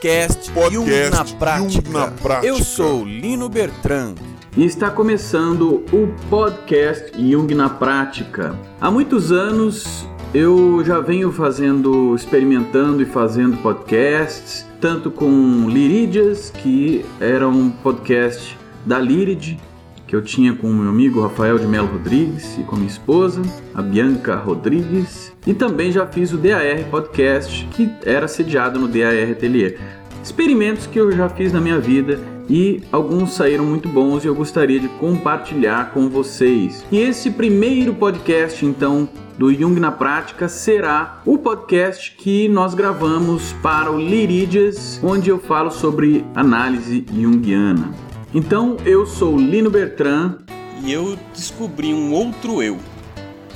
Podcast, Podcast Jung na prática. na Prática. Eu sou Lino Bertrand. E está começando o podcast Jung na Prática. Há muitos anos eu já venho fazendo, experimentando e fazendo podcasts, tanto com Liridias, que era um podcast da Liride, que eu tinha com o meu amigo Rafael de Melo Rodrigues e com minha esposa, a Bianca Rodrigues, e também já fiz o DAR Podcast, que era sediado no DAR Atelier. Experimentos que eu já fiz na minha vida e alguns saíram muito bons e eu gostaria de compartilhar com vocês. E esse primeiro podcast, então, do Jung na Prática será o podcast que nós gravamos para o Liridias, onde eu falo sobre análise junguiana. Então, eu sou Lino Bertrand. e eu descobri um outro eu.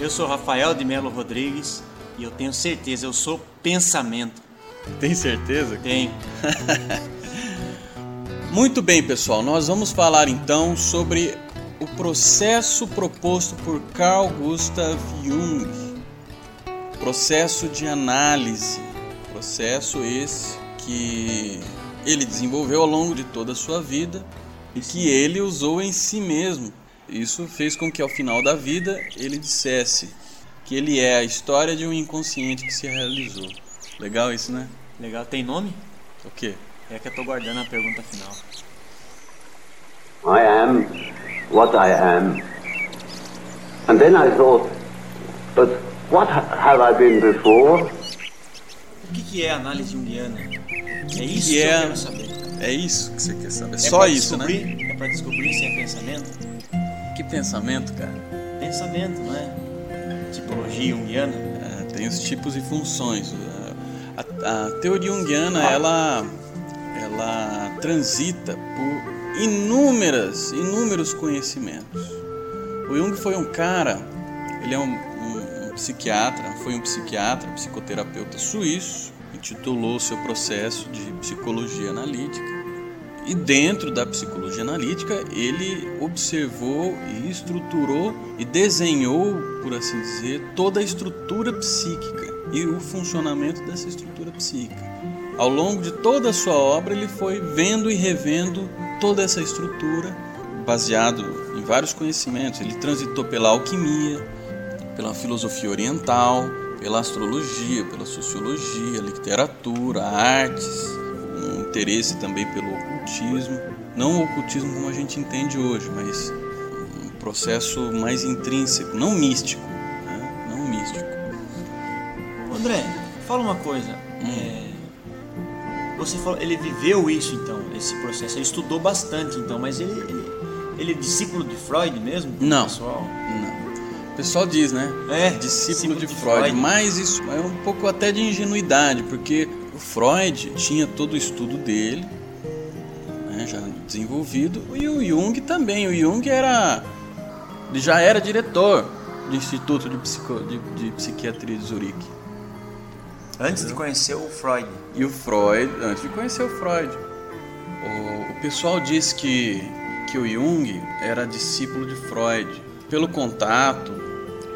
Eu sou Rafael de Melo Rodrigues e eu tenho certeza, eu sou pensamento. Tem certeza? Tenho. Muito bem, pessoal. Nós vamos falar então sobre o processo proposto por Carl Gustav Jung. Processo de análise. Processo esse que ele desenvolveu ao longo de toda a sua vida e que ele usou em si mesmo. Isso fez com que ao final da vida ele dissesse que ele é a história de um inconsciente que se realizou. Legal isso, né? Legal, tem nome? O quê? É que eu tô guardando a pergunta final. I am what I am. And then I thought, but what ha- have I been before? O que, que é análise junguiana? É isso que que, é- eu quero saber. É isso que você quer saber? É Só isso, né? É pra descobrir se é pensamento? Que pensamento, cara. Pensamento, não é? Tipologia junguiana? É, tem os tipos e funções. A, a teoria junguiana, ela, ela transita por inúmeras, inúmeros conhecimentos. O Jung foi um cara, ele é um, um- um psiquiatra, foi um psiquiatra, psicoterapeuta suíço, intitulou seu processo de psicologia analítica. E dentro da psicologia analítica, ele observou e estruturou e desenhou, por assim dizer, toda a estrutura psíquica e o funcionamento dessa estrutura psíquica. Ao longo de toda a sua obra, ele foi vendo e revendo toda essa estrutura, baseado em vários conhecimentos. Ele transitou pela alquimia, pela filosofia oriental, pela astrologia, pela sociologia, literatura, artes, um interesse também pelo ocultismo. Não o ocultismo como a gente entende hoje, mas um processo mais intrínseco, não místico. Né? Não místico. André, fala uma coisa. Hum. É, você falou, ele viveu isso então, esse processo. Ele estudou bastante então, mas ele, ele, ele é discípulo de Freud mesmo? Não. Pessoal? Não. O pessoal diz, né? É, discípulo de, discípulo de Freud, Freud. mas isso é um pouco até de ingenuidade, porque o Freud tinha todo o estudo dele, né, já desenvolvido, e o Jung também. O Jung era, já era diretor do Instituto de, Psico, de, de Psiquiatria de Zurique. Antes de conhecer o Freud. E o Freud, antes de conhecer o Freud, o, o pessoal diz que, que o Jung era discípulo de Freud. Pelo contato,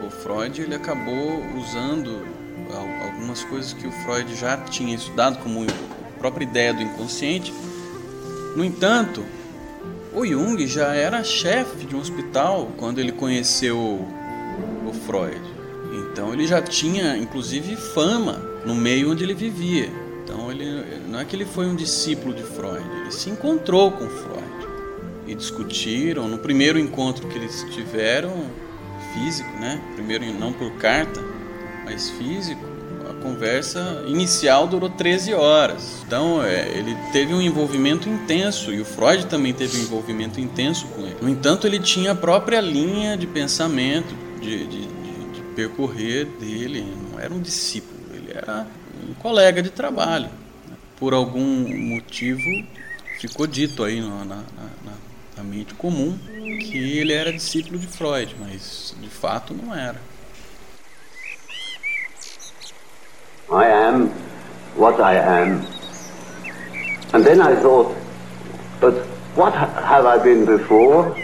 o Freud ele acabou usando al- algumas coisas que o Freud já tinha estudado, como a própria ideia do inconsciente. No entanto, o Jung já era chefe de um hospital quando ele conheceu o Freud. Então ele já tinha, inclusive, fama no meio onde ele vivia. Então ele não é que ele foi um discípulo de Freud, ele se encontrou com Freud e discutiram. No primeiro encontro que eles tiveram, físico, né? Primeiro não por carta, mas físico, a conversa inicial durou 13 horas. Então é, ele teve um envolvimento intenso e o Freud também teve um envolvimento intenso com ele. No entanto, ele tinha a própria linha de pensamento, de, de, percorrer dele. Não era um discípulo, ele era um colega de trabalho. Por algum motivo ficou dito aí na, na, na, na mente comum que ele era discípulo de Freud, mas de fato não era. I am what I am. And then I thought, but what ha- have I been before?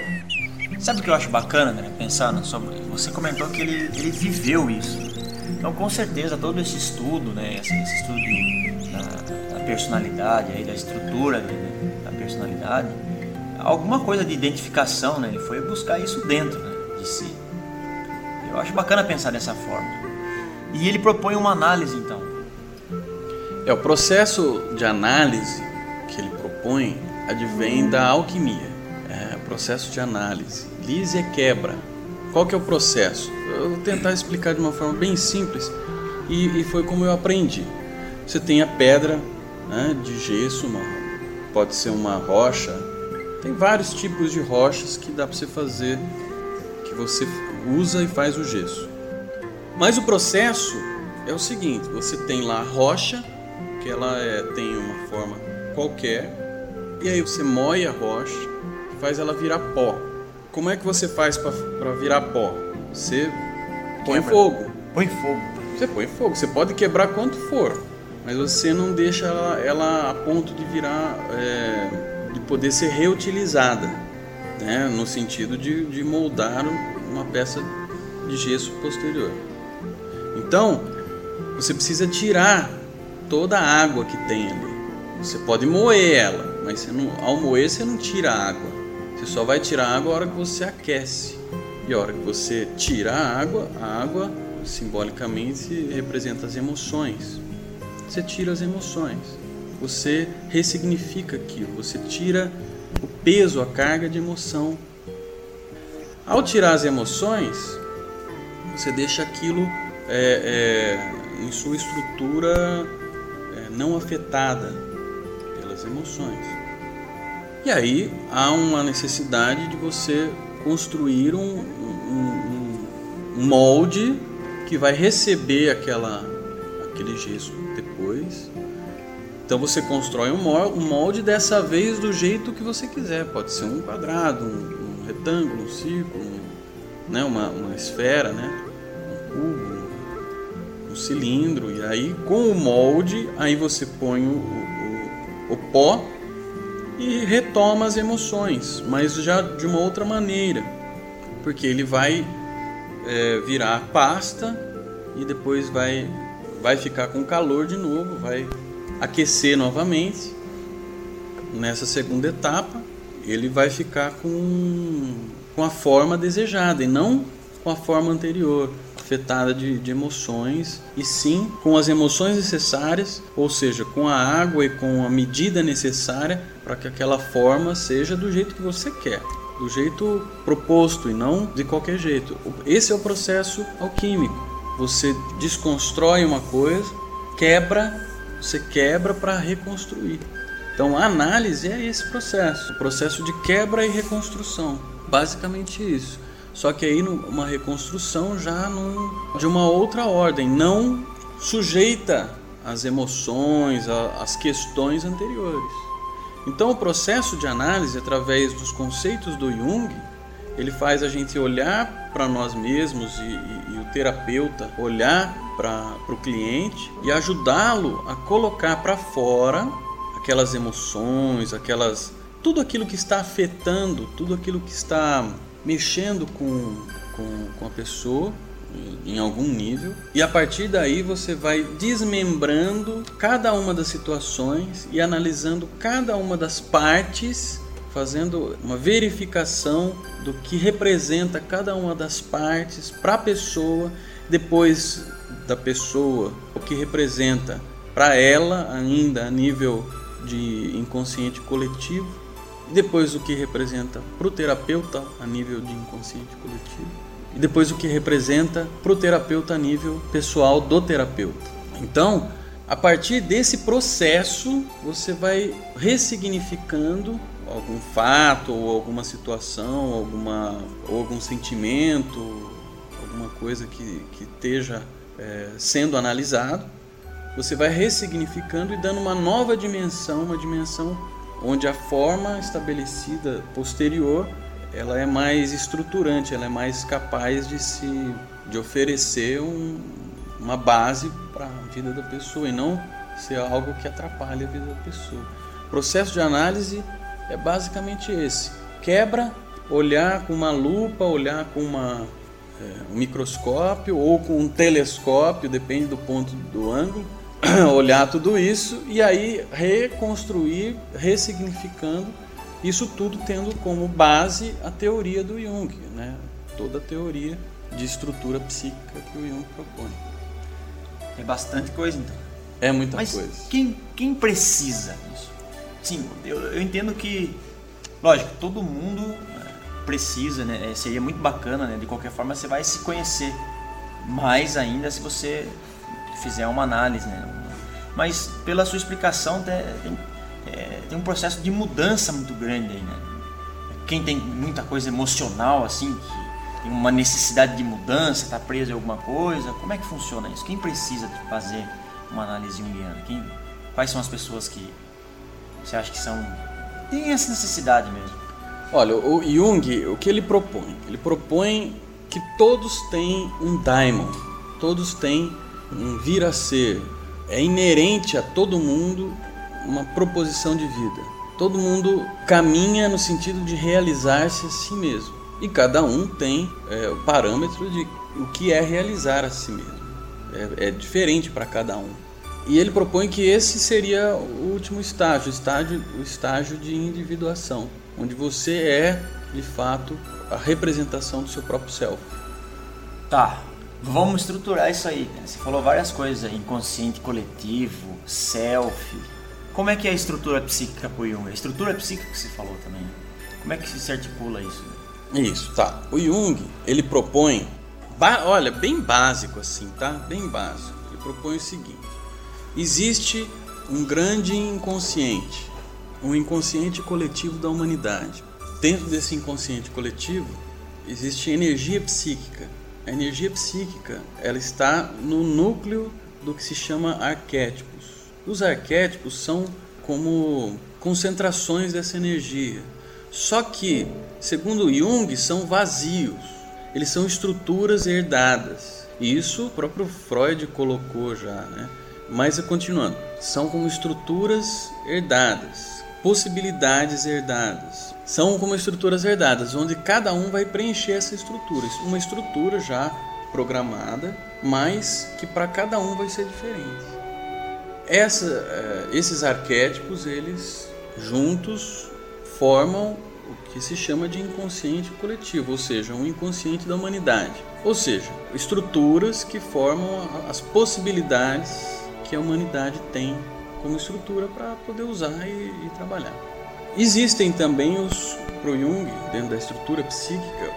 Sabe o que eu acho bacana, André? Pensando sobre. Você comentou que ele, ele viveu isso. Então, com certeza, todo esse estudo, né, esse, esse estudo de, da, da, personalidade, aí, da estrutura né, da personalidade, alguma coisa de identificação, né, ele foi buscar isso dentro né, de si. Eu acho bacana pensar dessa forma. E ele propõe uma análise, então. É, o processo de análise que ele propõe advém da alquimia. Processo de análise. Lise é quebra. Qual que é o processo? Eu vou tentar explicar de uma forma bem simples e, e foi como eu aprendi. Você tem a pedra né, de gesso, uma, pode ser uma rocha. Tem vários tipos de rochas que dá para você fazer, que você usa e faz o gesso. Mas o processo é o seguinte: você tem lá a rocha, que ela é, tem uma forma qualquer, e aí você moe a rocha, faz ela virar pó. Como é que você faz para virar pó? Você põe Quebra. fogo. Põe fogo. Você põe fogo. Você pode quebrar quanto for, mas você não deixa ela, ela a ponto de virar, é, de poder ser reutilizada, né? no sentido de, de moldar uma peça de gesso posterior. Então, você precisa tirar toda a água que tem ali. Você pode moer ela, mas não, ao moer você não tira a água. Você só vai tirar água a hora que você aquece. E a hora que você tira a água, a água simbolicamente representa as emoções. Você tira as emoções. Você ressignifica aquilo. Você tira o peso, a carga de emoção. Ao tirar as emoções, você deixa aquilo é, é, em sua estrutura é, não afetada pelas emoções. E aí há uma necessidade de você construir um, um, um molde que vai receber aquela, aquele gesso depois. Então você constrói um molde dessa vez do jeito que você quiser. Pode ser um quadrado, um, um retângulo, um círculo, né, uma, uma esfera, né, um cubo, um cilindro. E aí com o molde, aí você põe o, o, o pó e retoma as emoções, mas já de uma outra maneira, porque ele vai é, virar pasta e depois vai, vai ficar com calor de novo, vai aquecer novamente. Nessa segunda etapa, ele vai ficar com, com a forma desejada e não com a forma anterior afetada de, de, emoções, e sim com as emoções necessárias, ou seja, com a água e com a medida necessária para que aquela forma seja do jeito que você quer, do jeito proposto e não de qualquer jeito. Esse é o processo alquímico. Você desconstrói uma coisa, quebra, você quebra para reconstruir. Então a análise é esse processo, o processo de quebra e reconstrução. Basicamente isso. Só que aí uma reconstrução já de uma outra ordem, não sujeita às emoções, às questões anteriores. Então o processo de análise através dos conceitos do Jung, ele faz a gente olhar para nós mesmos e, e, e, o terapeuta olhar para o cliente e ajudá-lo a colocar para fora aquelas emoções, aquelas tudo aquilo que está afetando, tudo aquilo que está mexendo com, com, com a pessoa em algum nível e a partir daí você vai desmembrando cada uma das situações e analisando cada uma das partes, fazendo uma verificação do que representa cada uma das partes para a pessoa, depois da pessoa, o que representa para ela ainda a nível de inconsciente coletivo depois o que representa para o terapeuta a nível de inconsciente coletivo, e depois o que representa para o terapeuta a nível pessoal do terapeuta. Então, a partir desse processo, você vai ressignificando algum fato ou alguma situação, alguma, ou algum sentimento, alguma coisa que, que esteja é, sendo analisado, você vai ressignificando e dando uma nova dimensão, uma dimensão onde a forma estabelecida posterior ela é mais estruturante, ela é mais capaz de se de oferecer um, uma base para a vida da pessoa e não ser algo que atrapalhe a vida da pessoa. O processo de análise é basicamente esse: quebra, olhar com uma lupa, olhar com uma é, um microscópio ou com um telescópio, depende do ponto do ângulo, olhar tudo isso e aí reconstruir, ressignificando isso tudo tendo como base a teoria do Jung, né? toda a teoria de estrutura psíquica que o Jung propõe. É bastante coisa então. É muita Mas coisa. Quem, quem precisa disso? Sim, eu, eu entendo que, lógico, todo mundo é, precisa, né? É, seria muito bacana, né? De qualquer forma, você vai se conhecer mais ainda se você fizer uma análise, né? Mas pela sua explicação, tem, é, tem um processo de mudança muito grande aí, né? Quem tem muita coisa emocional, assim, que tem uma necessidade de mudança, está preso em alguma coisa, como é que funciona isso? Quem precisa de fazer uma análise junguiana? Quem, quais são as pessoas que você acha que são tem essa necessidade mesmo? Olha, o Jung, o que ele propõe? Ele propõe que todos têm um daimon, todos têm um vir a ser. É inerente a todo mundo uma proposição de vida. Todo mundo caminha no sentido de realizar-se a si mesmo. E cada um tem é, o parâmetro de o que é realizar a si mesmo. É, é diferente para cada um. E ele propõe que esse seria o último estágio, estágio, o estágio de individuação, onde você é, de fato, a representação do seu próprio self. Tá, vamos estruturar isso aí. Você falou várias coisas, inconsciente coletivo, self. Como é que é a estrutura psíquica para o Jung? A estrutura psíquica que você falou também. Como é que se articula isso? Isso, tá. O Jung, ele propõe, olha, bem básico assim, tá? Bem básico. Ele propõe o seguinte: existe um grande inconsciente, um inconsciente coletivo da humanidade. Dentro desse inconsciente coletivo existe energia psíquica. A energia psíquica, ela está no núcleo do que se chama arquétipos. Os arquétipos são como concentrações dessa energia. Só que, segundo Jung, são vazios. Eles são estruturas herdadas. Isso o próprio Freud colocou já, né? Mas continuando, são como estruturas herdadas, possibilidades herdadas. São como estruturas herdadas, onde cada um vai preencher essa estrutura. Uma estrutura já programada, mas que para cada um vai ser diferente. Essa, eh, esses arquétipos, eles juntos formam o que se chama de inconsciente coletivo, ou seja, um inconsciente da humanidade. Ou seja, estruturas que formam as possibilidades que a humanidade tem como estrutura para poder usar e, e trabalhar. Existem também os, para o Jung, dentro da estrutura psíquica,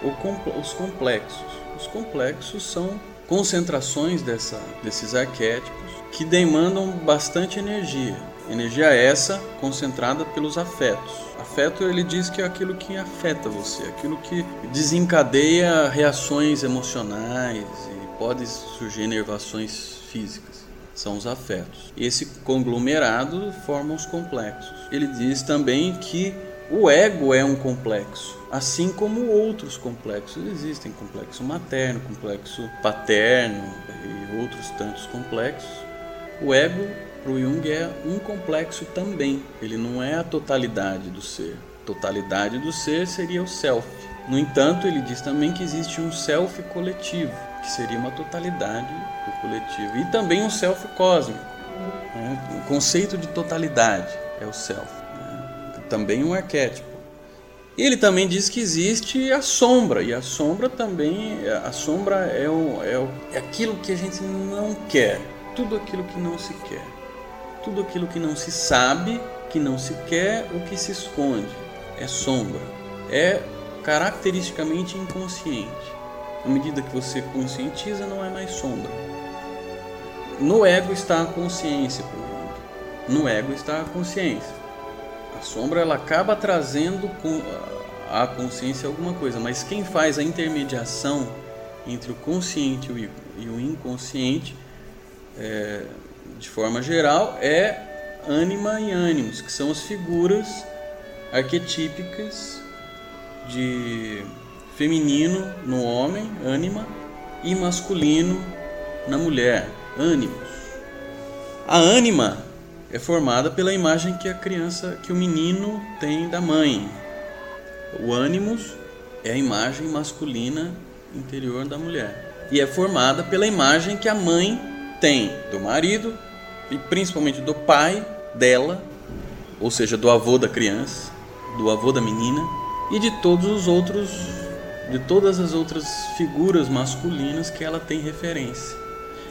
os complexos. Os complexos são concentrações dessa, desses arquétipos que demandam bastante energia. Energia essa concentrada pelos afetos. Afeto ele diz que é aquilo que afeta você, aquilo que desencadeia reações emocionais e pode surgir enervações físicas. São os afetos. Esse conglomerado forma os complexos. Ele diz também que o ego é um complexo, assim como outros complexos existem, complexo materno, complexo paterno e outros tantos complexos. O ego para o Jung é um complexo também. Ele não é a totalidade do ser. Totalidade do ser seria o self. No entanto, ele diz também que existe um self coletivo, que seria uma totalidade do coletivo, e também um self cósmico. né? O conceito de totalidade é o self, né? também um arquétipo. Ele também diz que existe a sombra, e a sombra também, a sombra é, o, é, o, é aquilo que a gente não quer, tudo aquilo que não se quer, tudo aquilo que não se sabe, que não se quer, o que se esconde, é sombra, é caracteristicamente inconsciente. À medida que você conscientiza, não é mais sombra. No ego está a consciência, por exemplo. No ego está a consciência. A sombra ela acaba trazendo a consciência alguma coisa, mas quem faz a intermediação entre o consciente e o inconsciente, é, de forma geral, é ânima e ânimos, que são as figuras arquetípicas de feminino no homem, ânima, e masculino na mulher, ânimos. A ânima é formada pela imagem que a criança, que o menino tem da mãe. O ânimos é a imagem masculina interior da mulher. E é formada pela imagem que a mãe tem do marido e principalmente do pai dela, ou seja, do avô da criança, do avô da menina e de todos os outros de todas as outras figuras masculinas que ela tem referência.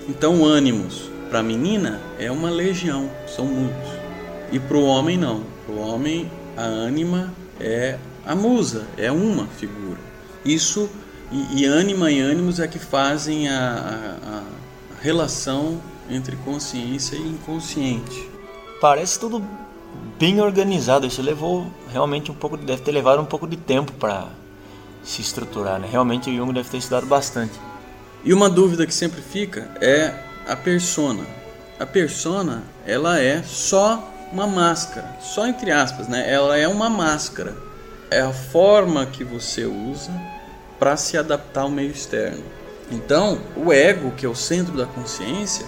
Então, ânimos para a menina é uma legião, são muitos. E para o homem não. Para o homem a ânima é a musa, é uma figura. Isso e, e ânima e ânimos é que fazem a, a, a relação entre consciência e inconsciente. Parece tudo bem organizado. Isso levou realmente um pouco, deve ter levado um pouco de tempo para se estruturar. Né? Realmente o Jung deve ter estudado bastante. E uma dúvida que sempre fica é a persona. A persona, ela é só uma máscara, só entre aspas, né? Ela é uma máscara. É a forma que você usa para se adaptar ao meio externo. Então, o ego, que é o centro da consciência,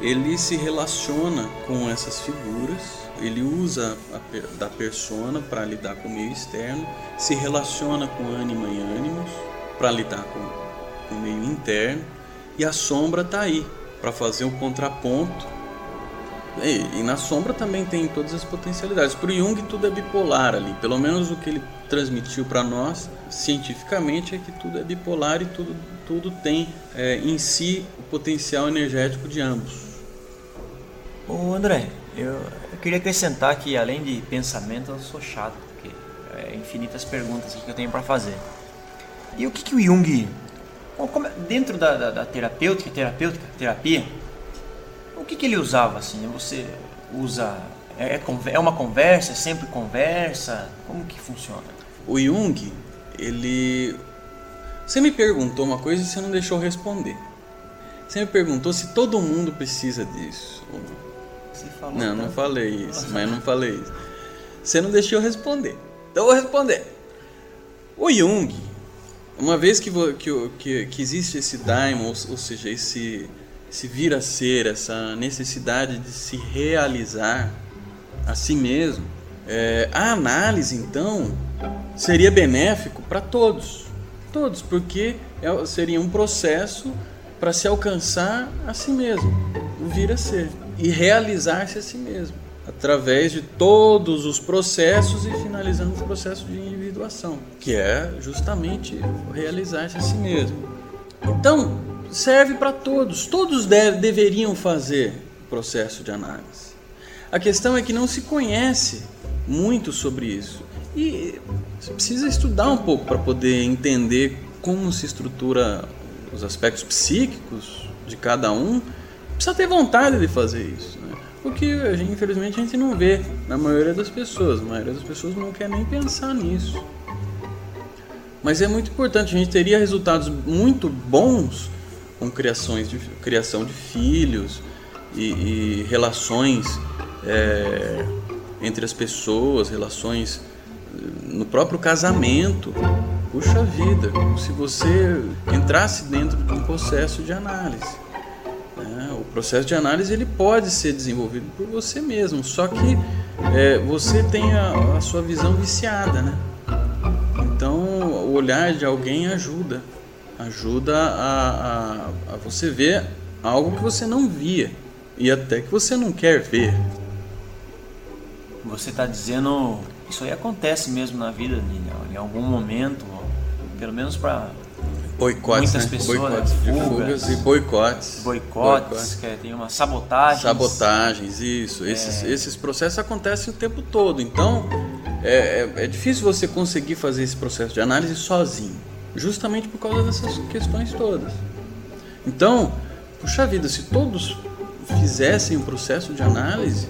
ele se relaciona com essas figuras, ele usa a, da persona para lidar com o meio externo, se relaciona com ânima e ânimos para lidar com, com o meio interno, e a sombra está aí para fazer um contraponto. E, e, na sombra também tem todas as potencialidades. Para o Jung tudo é bipolar ali, pelo menos o que ele transmitiu para nós cientificamente é que tudo é bipolar e tudo, tudo tem é, em si o potencial energético de ambos. Ô André, eu, queria acrescentar que além de pensamento eu sou chato, porque é infinitas perguntas que eu tenho para fazer. E o que, que o Jung dentro da, da, da, terapêutica, terapêutica, terapia, o que, que ele usava assim? Você usa é, é, é uma conversa, é sempre conversa? Como que funciona? O Jung, ele você me perguntou uma coisa e você não deixou responder. Você me perguntou se todo mundo precisa disso. Você falou. Não, não falei isso, mas não falei isso. Você não deixou responder. Então eu vou responder. O Jung, uma vez que, que, que, que existe esse daimon, ou, ou seja, esse, esse vir a ser, essa necessidade de se realizar a si mesmo, é, a análise então seria benéfico para todos, todos, porque é, seria um processo para se alcançar a si mesmo, o vir a ser e realizar-se a si mesmo através de todos os processos e finalizando o processo de individuação, que é justamente realizar-se a si mesmo. Então, serve para todos, todos deve, deveriam fazer o processo de análise. A questão é que não se conhece muito sobre isso e você precisa estudar um pouco para poder entender como se estrutura os aspectos psíquicos de cada um. Precisa ter vontade de fazer isso. Né? O que infelizmente a gente não vê na maioria das pessoas. A maioria das pessoas não quer nem pensar nisso. Mas é muito importante, a gente teria resultados muito bons com criações de, criação de filhos e, e relações é, entre as pessoas, relações eh, no próprio casamento. Puxa vida, se você entrasse dentro de um processo de análise. O processo de análise ele pode ser desenvolvido por você mesmo, só que é, você tem a, a, sua visão viciada, né? Então o olhar de alguém ajuda, ajuda a, a, a você ver algo que você não via e até que você não quer ver. Você está dizendo isso aí acontece mesmo na vida, em algum momento, pelo menos para boicotes, muitas né? pessoas, boicotes de fugas, fugas e boicotes. Boicotes, boicotes. que é, tem uma sabotagem. Sabotagens, isso. É... Esses, esses processos acontecem o tempo todo. Então, é, é, é, difícil você conseguir fazer esse processo de análise sozinho. Justamente por causa dessas questões todas. Então, puxa vida, se todos fizessem o um processo de análise,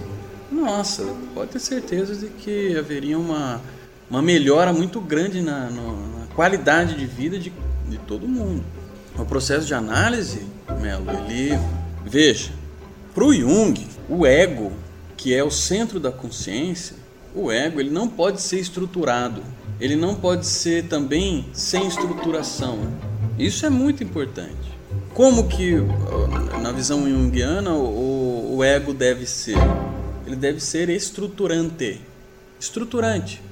nossa, pode ter certeza de que haveria uma, uma melhora muito grande na, na qualidade de vida de de todo mundo. O processo de análise, Melo, ele veja, para o Jung, o ego, que é o centro da consciência, o ego ele não pode ser estruturado, ele não pode ser também sem estruturação. Isso é muito importante. Como que, na visão junguiana, o, o ego deve ser? Ele deve ser estruturante. Estruturante.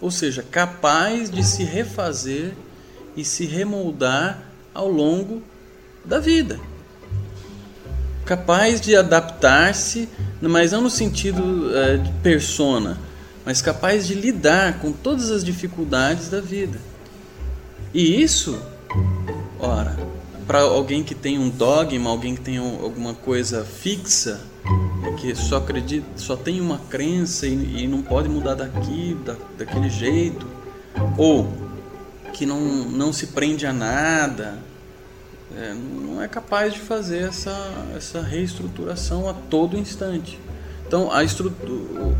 Ou seja, capaz de se refazer e se remoldar ao longo da vida. Capaz de adaptar-se, mas não no sentido é, de persona, mas capaz de lidar com todas as dificuldades da vida. E isso, ora, para alguém que tem um dogma, alguém que tem alguma coisa fixa, que só acredita, só tem uma crença e, e não pode mudar daqui, da, daquele jeito, ou que não, não se prende a nada, é, não é capaz de fazer essa, essa reestruturação a todo instante. Então, a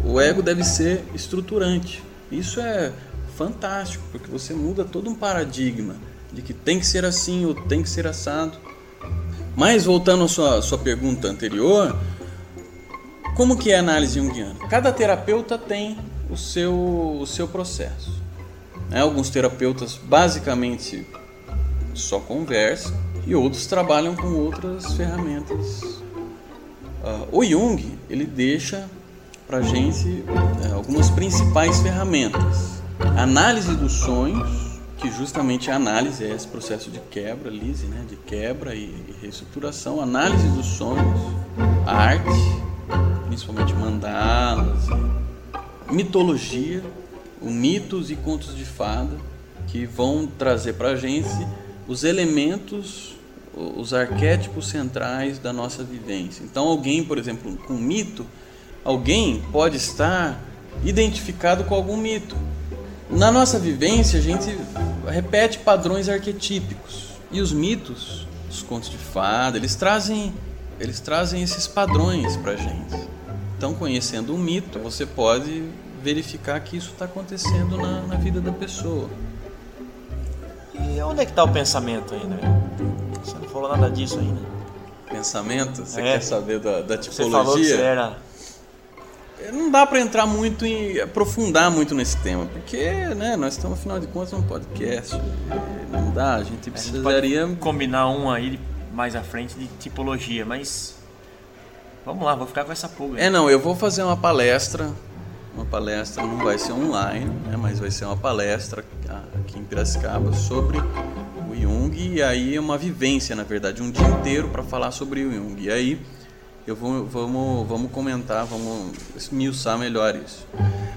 o ego deve ser estruturante. Isso é fantástico, porque você muda todo um paradigma de que tem que ser assim ou tem que ser assado. Mas voltando à sua, sua pergunta anterior, como que é a análise junguiana? Cada terapeuta tem o seu, o seu processo. Né? Alguns terapeutas basicamente só conversam e outros trabalham com outras ferramentas. Uh, o Jung ele deixa para gente uh, algumas principais ferramentas: análise dos sonhos, que justamente a análise é esse processo de quebra, lise, né, de quebra e, e reestruturação, análise dos sonhos, arte, principalmente mandalas, mitologia, mitos e contos de fada que vão trazer para a gente os elementos, os arquétipos centrais da nossa vivência. Então, alguém, por exemplo, com mito, alguém pode estar identificado com algum mito. Na nossa vivência, a gente repete padrões arquetípicos e os mitos, os contos de fada, eles trazem, eles trazem esses padrões para a gente. Então, conhecendo o mito, você pode verificar que isso está acontecendo na, na vida da pessoa. E onde é que está o pensamento ainda? Você não falou nada disso ainda. Pensamento? Você é. quer saber da, da tipologia? Você falou que era... É, não dá para entrar muito e aprofundar muito nesse tema, porque né, nós estamos, afinal de contas, num podcast. Não dá, a gente precisaria. A gente combinar um aí mais à frente de tipologia, mas. Vamos lá, vou ficar com essa pulga. É, não, eu vou fazer uma palestra uma palestra, não vai ser online, né, mas vai ser uma palestra aqui em Piracicaba sobre o Jung e aí é uma vivência, na verdade, um dia inteiro para falar sobre o Jung. E aí eu vou, vamos, vamos comentar, vamos esmiuçar melhor isso.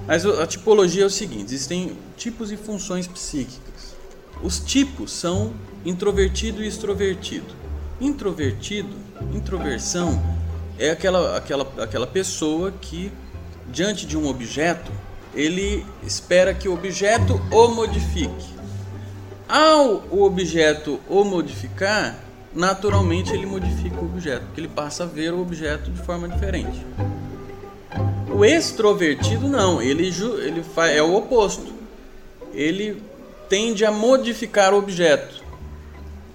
Mas a tipologia é o seguinte: existem tipos e funções psíquicas. Os tipos são introvertido e extrovertido. Introvertido, introversão é aquela, aquela, aquela pessoa que diante de um objeto, ele espera que o objeto o modifique. Ao o objeto o modificar, naturalmente ele modifica o objeto, porque ele passa a ver o objeto de forma diferente. O extrovertido não, ele, ele é o oposto. Ele tende a modificar o objeto.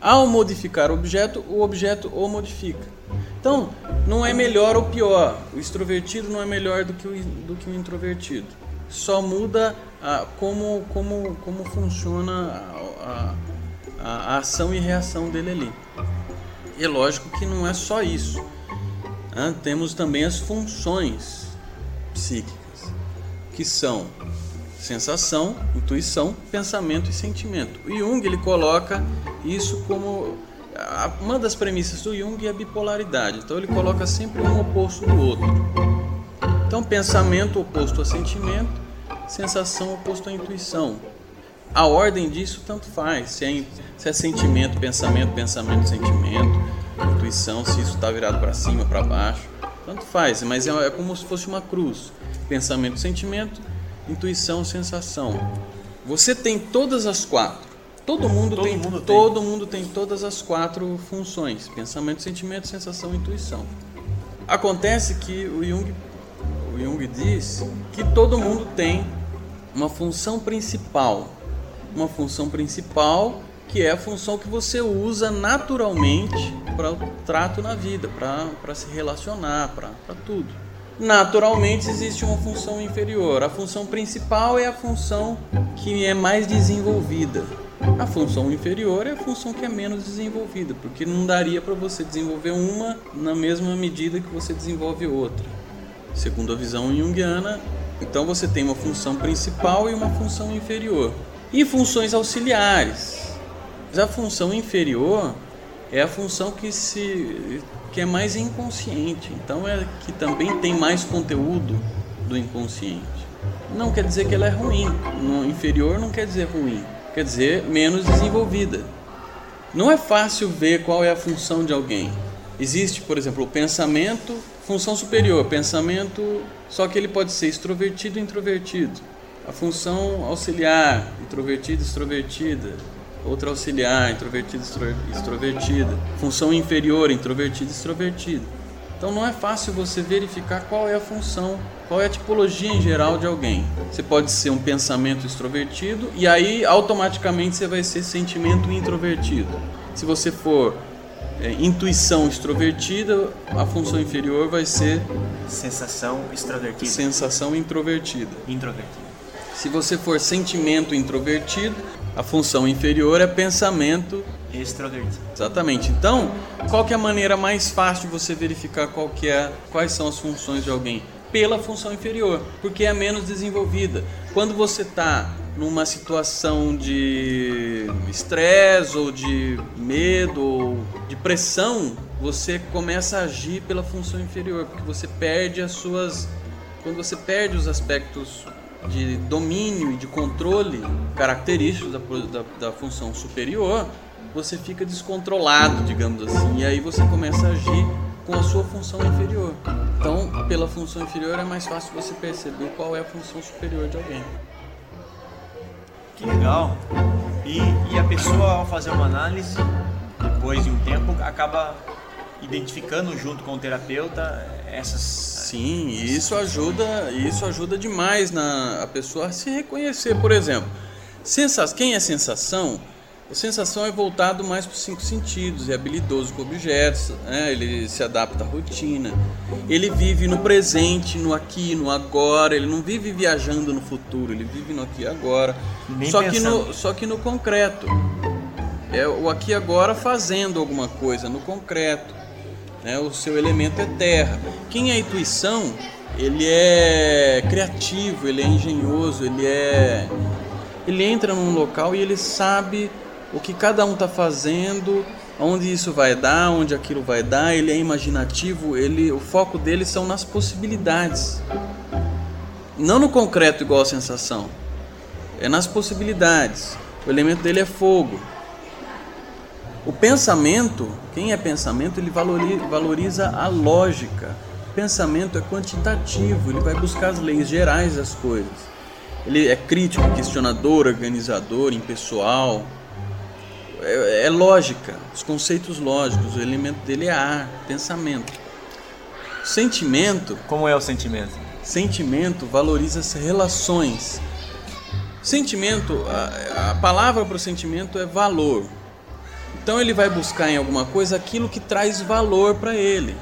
Ao modificar o objeto, o objeto o modifica. Então, não é melhor ou pior. O extrovertido não é melhor do que o, do que o introvertido. Só muda a, como, como, como funciona a, a, a ação e reação dele ali. E é lógico que não é só isso. Né? Temos também as funções psíquicas, que são sensação, intuição, pensamento e sentimento. O Jung ele coloca isso como uma das premissas do Jung é a bipolaridade, então ele coloca sempre um oposto do outro. Então, pensamento oposto a sentimento, sensação oposto à intuição. A ordem disso tanto faz, se é, se é sentimento, pensamento, pensamento, sentimento, intuição, se isso está virado para cima, para baixo, tanto faz, mas é, é como se fosse uma cruz: pensamento, sentimento, intuição, sensação. Você tem todas as quatro. Todo mundo, todo tem, mundo todo tem. mundo tem todas as quatro funções: pensamento, sentimento, sensação, intuição. Acontece que o Jung, o Jung diz que todo mundo tem uma função principal, uma função principal que é a função que você usa naturalmente para o trato na vida, para se relacionar, para tudo. Naturalmente existe uma função inferior. A função principal é a função que é mais desenvolvida, a função inferior é a função que é menos desenvolvida, porque não daria para você desenvolver uma na mesma medida que você desenvolve outra. Segundo a visão junguiana, então você tem uma função principal e uma função inferior. E funções auxiliares. Mas a função inferior é a função que se que é mais inconsciente. Então é que também tem mais conteúdo do inconsciente. Não quer dizer que ela é ruim. No inferior não quer dizer ruim. Quer dizer menos desenvolvida. Não é fácil ver qual é a função de alguém. Existe, por exemplo, o pensamento, função superior, pensamento, só que ele pode ser extrovertido e introvertido. A função auxiliar, introvertida, extrovertida, outra auxiliar, introvertida, extrovertida. Função inferior, introvertida, extrovertida. Então não é fácil você verificar qual é a função, qual é a tipologia em geral de alguém. Você pode ser um pensamento extrovertido e aí automaticamente você vai ser sentimento introvertido. Se você for é, intuição extrovertida, a função inferior vai ser sensação extrovertida. Sensação introvertida. Introvertida. Se você for sentimento introvertido, a função inferior é pensamento extrovertido. Exatamente. Então, qual é a maneira mais fácil de você verificar qual que é, quais são as funções de alguém? Pela função inferior, porque é menos desenvolvida. Quando você está numa situação de estresse ou de medo ou de pressão, você começa a agir pela função inferior, porque você perde as suas quando você perde os aspectos de domínio e de controle característicos da, da, da, função superior, você fica descontrolado, digamos assim, e aí você começa a agir com a sua função inferior. Então, pela função inferior é mais fácil você perceber qual é a função superior de alguém. Que legal! E, e a pessoa, ao fazer uma análise, depois de um tempo, acaba identificando junto com o terapeuta essas Sim, isso ajuda, isso ajuda demais na a pessoa a se reconhecer, por exemplo. Sensa quem é sensação? A sensação é voltado mais para os cinco sentidos, é habilidoso com objetos, né? ele se adapta à rotina, ele vive no presente, no aqui, no agora, ele não vive viajando no futuro, ele vive no aqui e agora. só que, no, só que no concreto. É o aqui e agora fazendo alguma coisa, no concreto né? o seu elemento é terra. Quem é intuição, ele é criativo, ele é engenhoso, ele é ele entra num local e ele sabe o que cada um está fazendo, onde isso vai dar, onde aquilo vai dar. Ele é imaginativo, ele o foco dele são nas possibilidades, não no concreto igual a sensação. É nas possibilidades. O elemento dele é fogo. O pensamento, quem é pensamento, ele valoriza a lógica. O pensamento é quantitativo, ele vai buscar as leis gerais das coisas. Ele é crítico, questionador, organizador, impessoal. É, é lógica, os conceitos lógicos, o elemento dele é ar, pensamento. Sentimento. Como é o sentimento? Sentimento valoriza as relações. Sentimento, a, a palavra para o sentimento é valor. Então ele vai buscar em alguma coisa aquilo que traz valor para ele.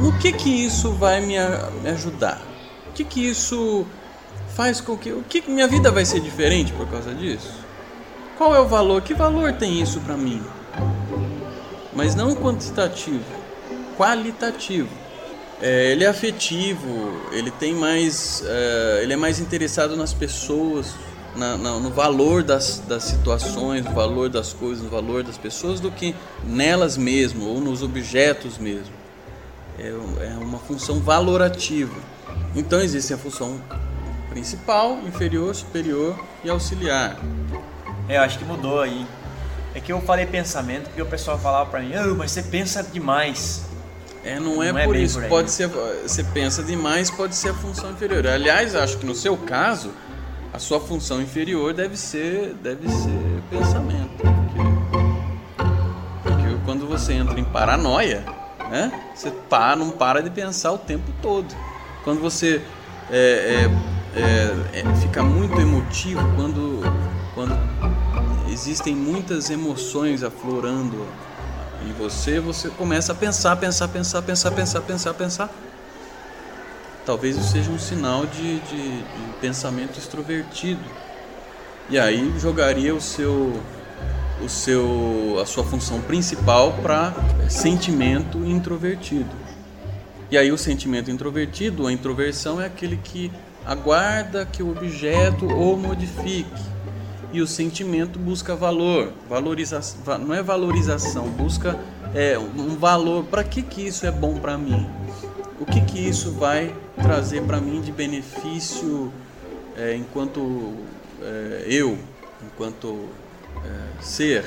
No que que isso vai me, me ajudar? O que que isso faz com que o que minha vida vai ser diferente por causa disso? Qual é o valor? Que valor tem isso para mim? Mas não quantitativo, qualitativo. É, ele é afetivo, ele tem mais, é, ele é mais interessado nas pessoas, na, na, no valor das, das situações, no valor das coisas, no valor das pessoas, do que nelas mesmo ou nos objetos mesmo. É, é uma função valorativa. Então existe a função principal, inferior, superior e auxiliar. É, eu acho que mudou aí. É que eu falei pensamento porque o pessoal falava para mim, oh, mas você pensa demais. É, não, é não é, por isso. Por pode ser, você pensa demais, pode ser a função inferior. Aliás, acho que no seu caso, a sua função inferior deve ser, deve ser pensamento. Porque, porque quando você entra em paranoia, né, você para, não para de pensar o tempo todo. Quando você é, é, é, é, fica muito emotivo, quando, quando existem muitas emoções aflorando em você, você começa a pensar, pensar, pensar, pensar, pensar, pensar, pensar talvez isso seja um sinal de, de, de pensamento extrovertido. E aí jogaria o seu, o seu, a sua função principal para sentimento introvertido. E aí o sentimento introvertido, a introversão é aquele que aguarda que o objeto o modifique. E o sentimento busca valor, valorização, não é valorização, busca é, um valor. Para que que isso é bom para mim? O que que isso vai trazer para mim de benefício é, enquanto é, eu, enquanto é, ser?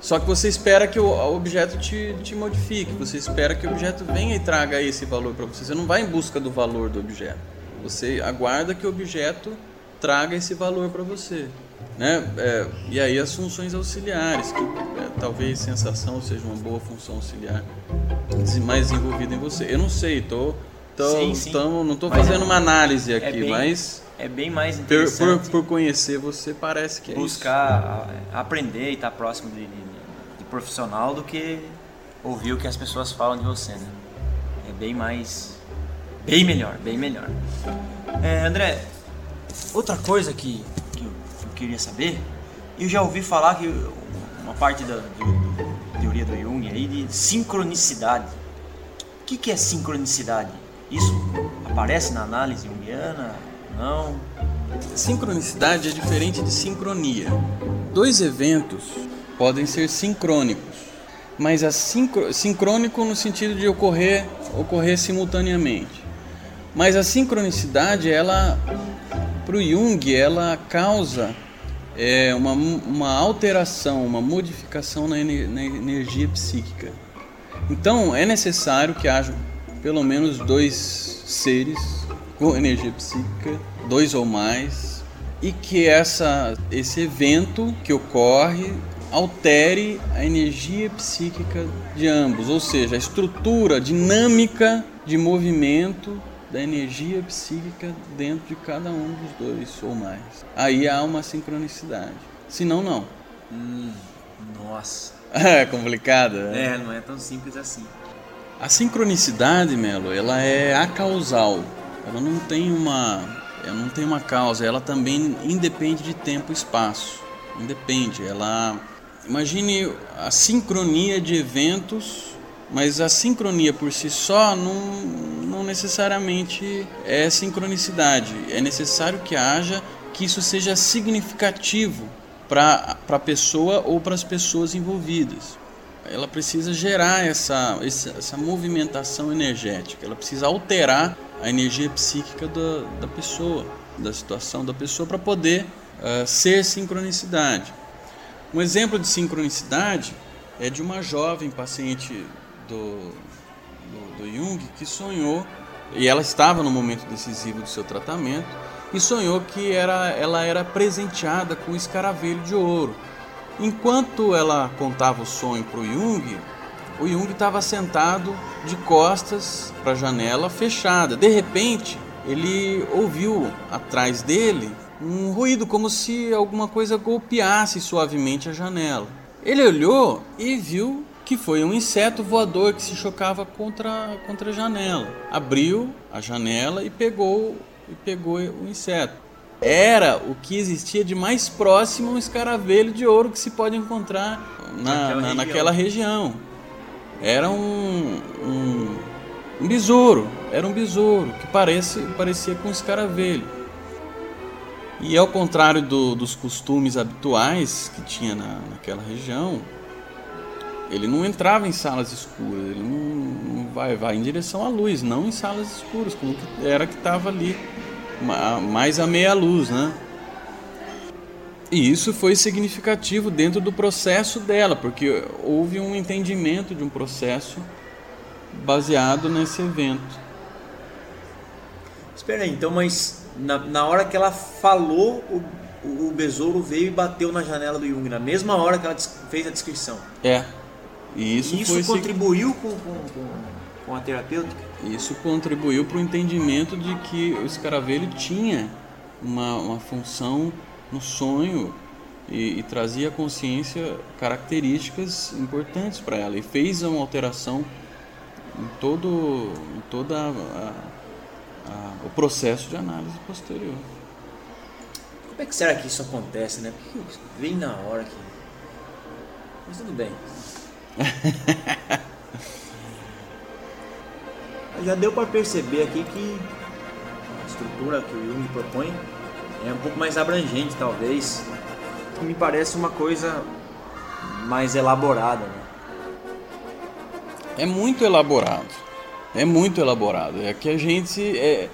Só que você espera que o objeto te, te modifique, você espera que o objeto venha e traga esse valor para você. Você não vai em busca do valor do objeto. Você aguarda que o objeto traga esse valor para você. Né? É, e aí as funções auxiliares, que é, talvez sensação seja uma boa função auxiliar mais envolvida em você. Eu não sei, tô, tô, Sim, sim. não estou fazendo é- uma análise é aqui, bem- mas É bem mais por, por, interessante por conhecer você parece que é isso. buscar a- aprender e estar próximo de, de- de profissional do que ouvir o que as pessoas falam de você, né? É bem mais... Bem melhor, bem melhor. É, André, outra coisa que, que eu, que eu queria saber, eu já ouvi falar que uma parte da, do- teoria do Jung aí de sincronicidade. O que, que é sincronicidade? Isso aparece na análise junguiana? Não? Sincronicidade é diferente de sincronia. Dois eventos podem ser sincrônicos, mas a sincro... sincrônico no sentido de ocorrer ocorrer simultaneamente. Mas a sincronicidade, ela para o Jung, ela causa é, uma, uma alteração, uma modificação na, na energia psíquica. Então é necessário que haja pelo menos dois seres com energia psíquica, dois ou mais, e que essa, esse evento que ocorre altere a energia psíquica de ambos, ou seja, a estrutura dinâmica de movimento da energia psíquica dentro de cada um dos dois ou mais. Aí há uma sincronicidade. Senão, não. Nossa. É complicado, né? É, não é tão simples assim. A sincronicidade, Melo, ela é acausal. Ela não tem uma, ela não tem uma causa. Ela também independe de tempo e espaço. Independe. Ela, imagine a sincronia de eventos, mas a sincronia por si só não, não necessariamente é sincronicidade. É necessário que haja que isso seja significativo para a pessoa ou para as pessoas envolvidas ela precisa gerar essa, essa, movimentação energética, ela precisa alterar a energia psíquica da, da pessoa, da situação da pessoa, para poder ah, ser sincronicidade. Um exemplo de sincronicidade é de uma jovem paciente do, do, do Jung que sonhou, e ela estava no momento decisivo do seu tratamento, e sonhou que era, ela era presenteada com um escaravelho de ouro. Enquanto ela contava o sonho para o Jung, o Jung estava sentado de costas para a janela fechada. De repente, ele ouviu atrás dele um ruído, como se alguma coisa golpeasse suavemente a janela. Ele olhou e viu que foi um inseto voador que se chocava contra, contra a janela. Abriu a janela e pegou, e pegou o inseto era o que existia de mais próximo a um escaravelho de ouro que se pode encontrar na, Naquela na- região. naquela região. Era um, um, um besouro, era um besouro que parece, parecia com um escaravelho. E ao contrário do- dos costumes habituais que tinha na, naquela região, ele não entrava em salas escuras, ele não, não vai, vai em direção à luz, não em salas escuras, como que era que estava ali ma- mais a meia luz, né? E isso foi significativo dentro do processo dela, porque houve um entendimento de um processo baseado nesse evento. Espera aí, então, mas na, na hora que ela falou, o, o, besouro veio e bateu na janela do Jung, na mesma hora que ela fez a descrição. É. E isso, E isso contribuiu com, com, com, com a terapêutica? Isso contribuiu para o entendimento de que o escaravelho tinha uma, uma função no sonho e, e trazia à consciência características importantes para ela e fez uma alteração em todo em toda a- a- a- o processo de análise posterior. Como é que será que isso acontece, né? Porque vem na hora que. Mas tudo bem. Já deu para perceber aqui que a estrutura que o Jung propõe é um pouco mais abrangente, talvez. me parece uma coisa mais elaborada. Né? É muito elaborado. É muito elaborado. É que a gente. É,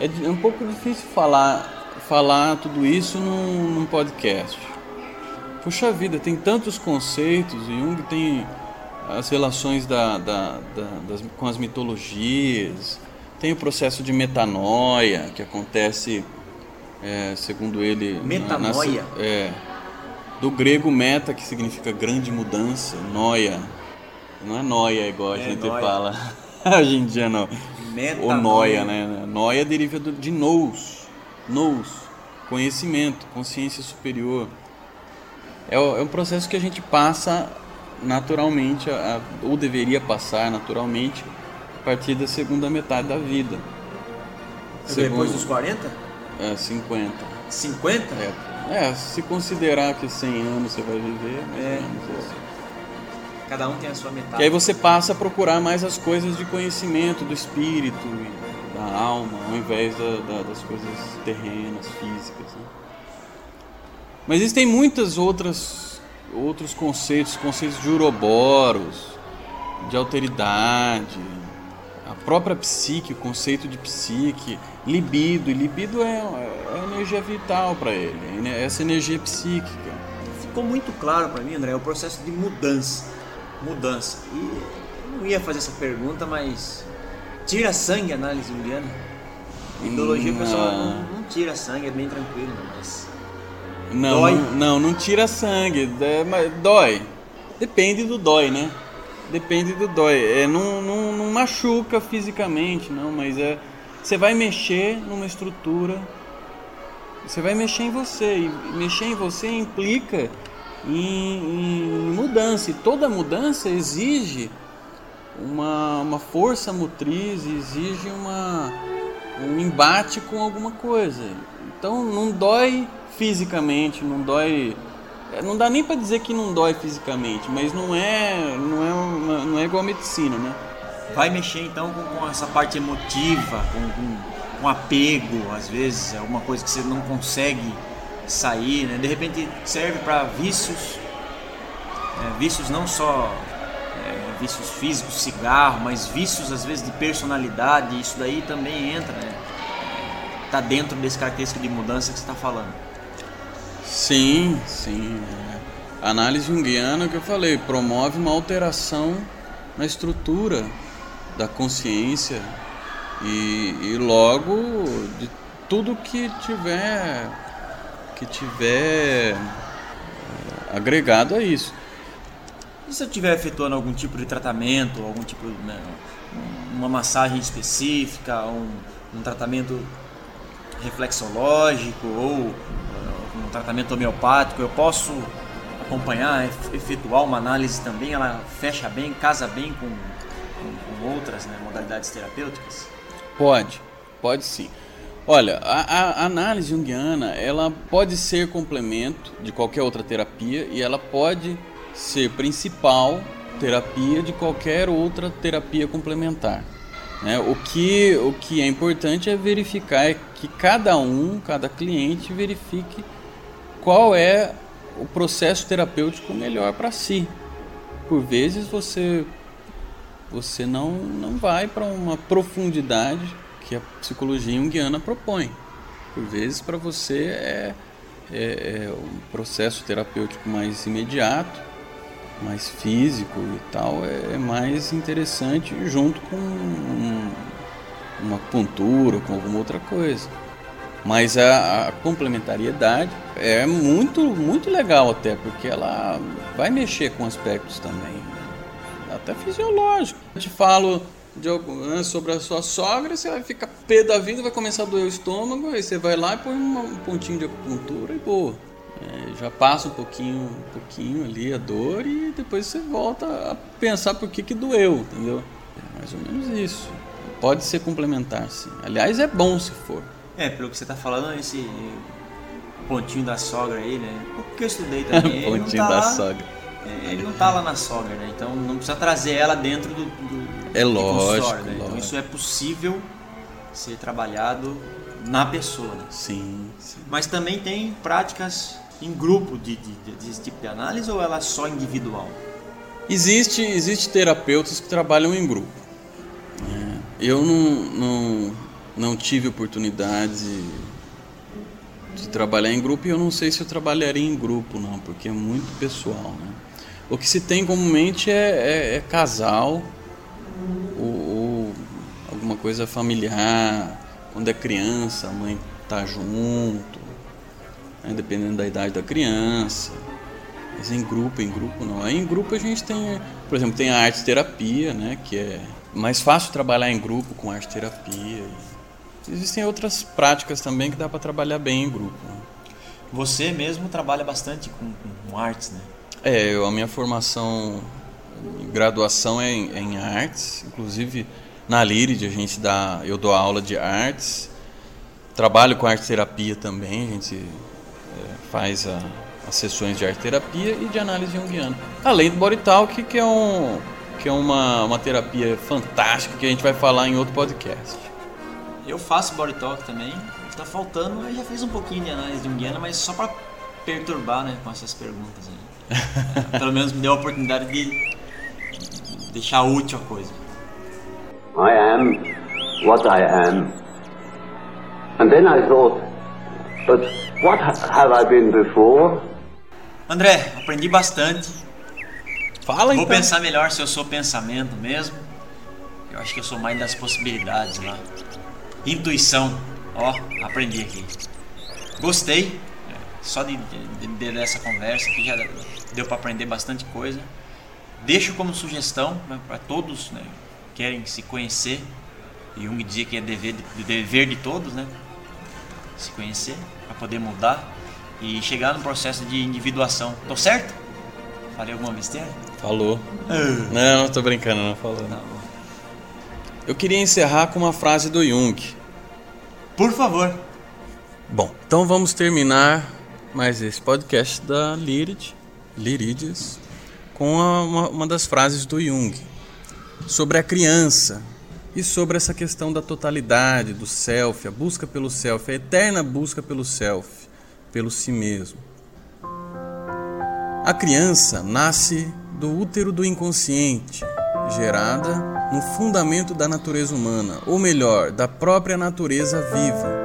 é um pouco difícil falar, falar tudo isso num, num podcast. Puxa vida, tem tantos conceitos. Jung tem as relações da, da, da, das, com as mitologias, tem o processo de metanoia que acontece, é, segundo ele. Metanoia? Na, na, é, do grego meta, que significa grande mudança, noia. Não é noia igual a é gente noia. fala hoje em dia, não. Metanoia. Ou noia, né? Noia deriva de nous, nous, conhecimento, consciência superior. É, é um processo que a gente passa naturalmente, a, ou deveria passar naturalmente, a partir da segunda metade da vida. Segundo, Depois dos 40? É, 50. 50? É, é, se considerar que 100 anos você vai viver, mais é. menos. Cada um tem a sua metade. E aí você passa a procurar mais as coisas de conhecimento do espírito, da alma, ao invés da, da, das coisas terrenas, físicas. Né? Mas existem muitas outras outros conceitos, conceitos de uroboros, de alteridade, a própria psique, o conceito de psique, libido, e libido é, é energia vital para ele, né? essa energia psíquica. Ficou muito claro para mim, André, é o processo de mudança, mudança. E eu não ia fazer essa pergunta, mas tira sangue a análise juliana? Ideologia o pessoal não, não tira sangue, é bem tranquilo, mas não, dói? Não, não, não tira sangue, é, mas dói. Depende do dói, né? Depende do dói. É, não, não, não machuca fisicamente, não, mas é. Você vai mexer numa estrutura, você vai mexer em você. E mexer em você implica em, em mudança. E toda mudança exige uma, uma força motriz, exige uma, um embate com alguma coisa. Então não dói fisicamente, não dói. É, não dá nem para dizer que não dói fisicamente, mas não é, não é, uma, não é igual a medicina, né? Vai mexer então com, com essa parte emotiva, com, com, com, apego, às vezes, é alguma coisa que você não consegue sair, né? De repente serve para vícios, é, vícios não só é, vícios físicos, cigarro, mas vícios às vezes de personalidade, isso daí também entra, né? Tá dentro desse característico de mudança que você está falando. Sim, sim. A análise junguiana que eu falei promove uma alteração na estrutura da consciência e, e logo de tudo que tiver que tiver eh, agregado a isso. E se eu estiver efetuando algum tipo de tratamento, algum tipo de né, uma massagem específica, um, um tratamento reflexológico ou um tratamento homeopático, eu posso acompanhar, efetuar uma análise também, ela fecha bem, casa bem com, com, com outras né, modalidades terapêuticas? Pode, pode sim. Olha, a, a, análise junguiana, ela pode ser complemento de qualquer outra terapia e ela pode ser principal terapia de qualquer outra terapia complementar. Né? O, que, o que é importante é verificar que cada um, cada cliente verifique qual é o processo terapêutico melhor para si. Por vezes você você não, não vai para uma profundidade que a psicologia junguiana propõe. Por vezes para você é, é, é, um processo terapêutico mais imediato, mais físico e tal, é, é mais interessante junto com um, uma pontura, com alguma outra coisa. Mas a, a, complementariedade é muito, muito legal até, porque ela vai mexer com aspectos também, até fisiológicos. Eu te falo de, né, sobre a sua sogra, você vai ficar pé da vida, vai começar a doer o estômago, aí você vai lá e põe um pontinho de acupuntura e boa. É, já passa um pouquinho, um pouquinho ali a dor e depois você volta a pensar por que, que doeu, entendeu? É mais ou menos isso. Pode ser complementar, sim. Aliás, é bom se for. É, pelo que você está falando, esse pontinho da sogra aí, né? Porque eu estudei também. pontinho tá da lá, sogra. É, ele não tá lá na sogra, né? Então não precisa trazer ela dentro do, do é lógico, né? Então isso é possível ser trabalhado na pessoa. Né? Sim, sim, Mas também tem práticas em grupo de, de, de, desse tipo de análise ou ela é só individual? Existe, existe terapeutas que trabalham em grupo. É, eu não, não, não tive oportunidade de, de trabalhar em grupo e eu não sei se eu trabalharia em grupo não, porque é muito pessoal. Né? O que se tem comumente é, é, é casal ou, ou, alguma coisa familiar, quando é criança, a mãe tá junto, né? dependendo da idade da criança. Mas em grupo, em grupo não. Aí em grupo a gente tem, por exemplo, tem a arte terapia, né, que é mais fácil trabalhar em grupo com arte terapia. Existem outras práticas também que dá para trabalhar bem em grupo. Né? Você mesmo trabalha bastante com, com artes, né? É, eu, a minha formação, graduação é em, é em artes, inclusive na Lírid a gente dá, eu dou aula de artes, trabalho com arte terapia também, a gente faz a, as sessões de arte terapia e de análise junguiana. Além do Body Talk, que é, um, que é uma, uma terapia fantástica que a gente vai falar em outro podcast. Eu faço Body Talk também, está faltando, eu já fiz um pouquinho de análise junguiana, mas só para perturbar né, com essas perguntas aí. Pelo menos me deu a oportunidade de deixar útil a coisa. I am what I am. And then I thought, but what have I been before? André, aprendi bastante. Fala Vou então. pensar melhor se eu sou pensamento mesmo. Eu acho que eu sou mais das possibilidades lá. Intuição. Ó, aprendi aqui. Gostei. É, Só de, de, de- dessa conversa aqui já deu para aprender bastante coisa. Deixo como sugestão né, para todos né, que querem se conhecer. Jung dizia que é dever de, dever de todos, né? Se conhecer para poder mudar e chegar no processo de individuação. Tô certo? Falei alguma besteira? Falou. Não, não tô brincando, não falou. Tá. Eu queria encerrar com uma frase do Jung. Por favor. Bom, então vamos terminar mais esse podcast da Lirid, Lirides, com uma, uma das frases do Jung sobre a criança e sobre essa questão da totalidade, do self, a busca pelo self, a eterna busca pelo self, pelo si mesmo. A criança nasce do útero do inconsciente, gerada no fundamento da natureza humana, ou melhor, da própria natureza viva.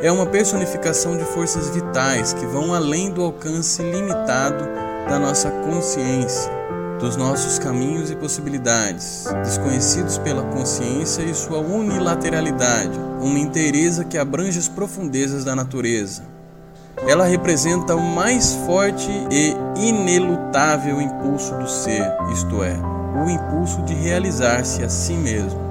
É uma personificação de forças vitais que vão além do alcance limitado da nossa consciência, dos nossos caminhos e possibilidades, desconhecidos pela consciência e sua unilateralidade, uma inteireza que abrange as profundezas da natureza. Ela representa o mais forte e inelutável impulso do ser, isto é, o impulso de realizar-se a si mesmo.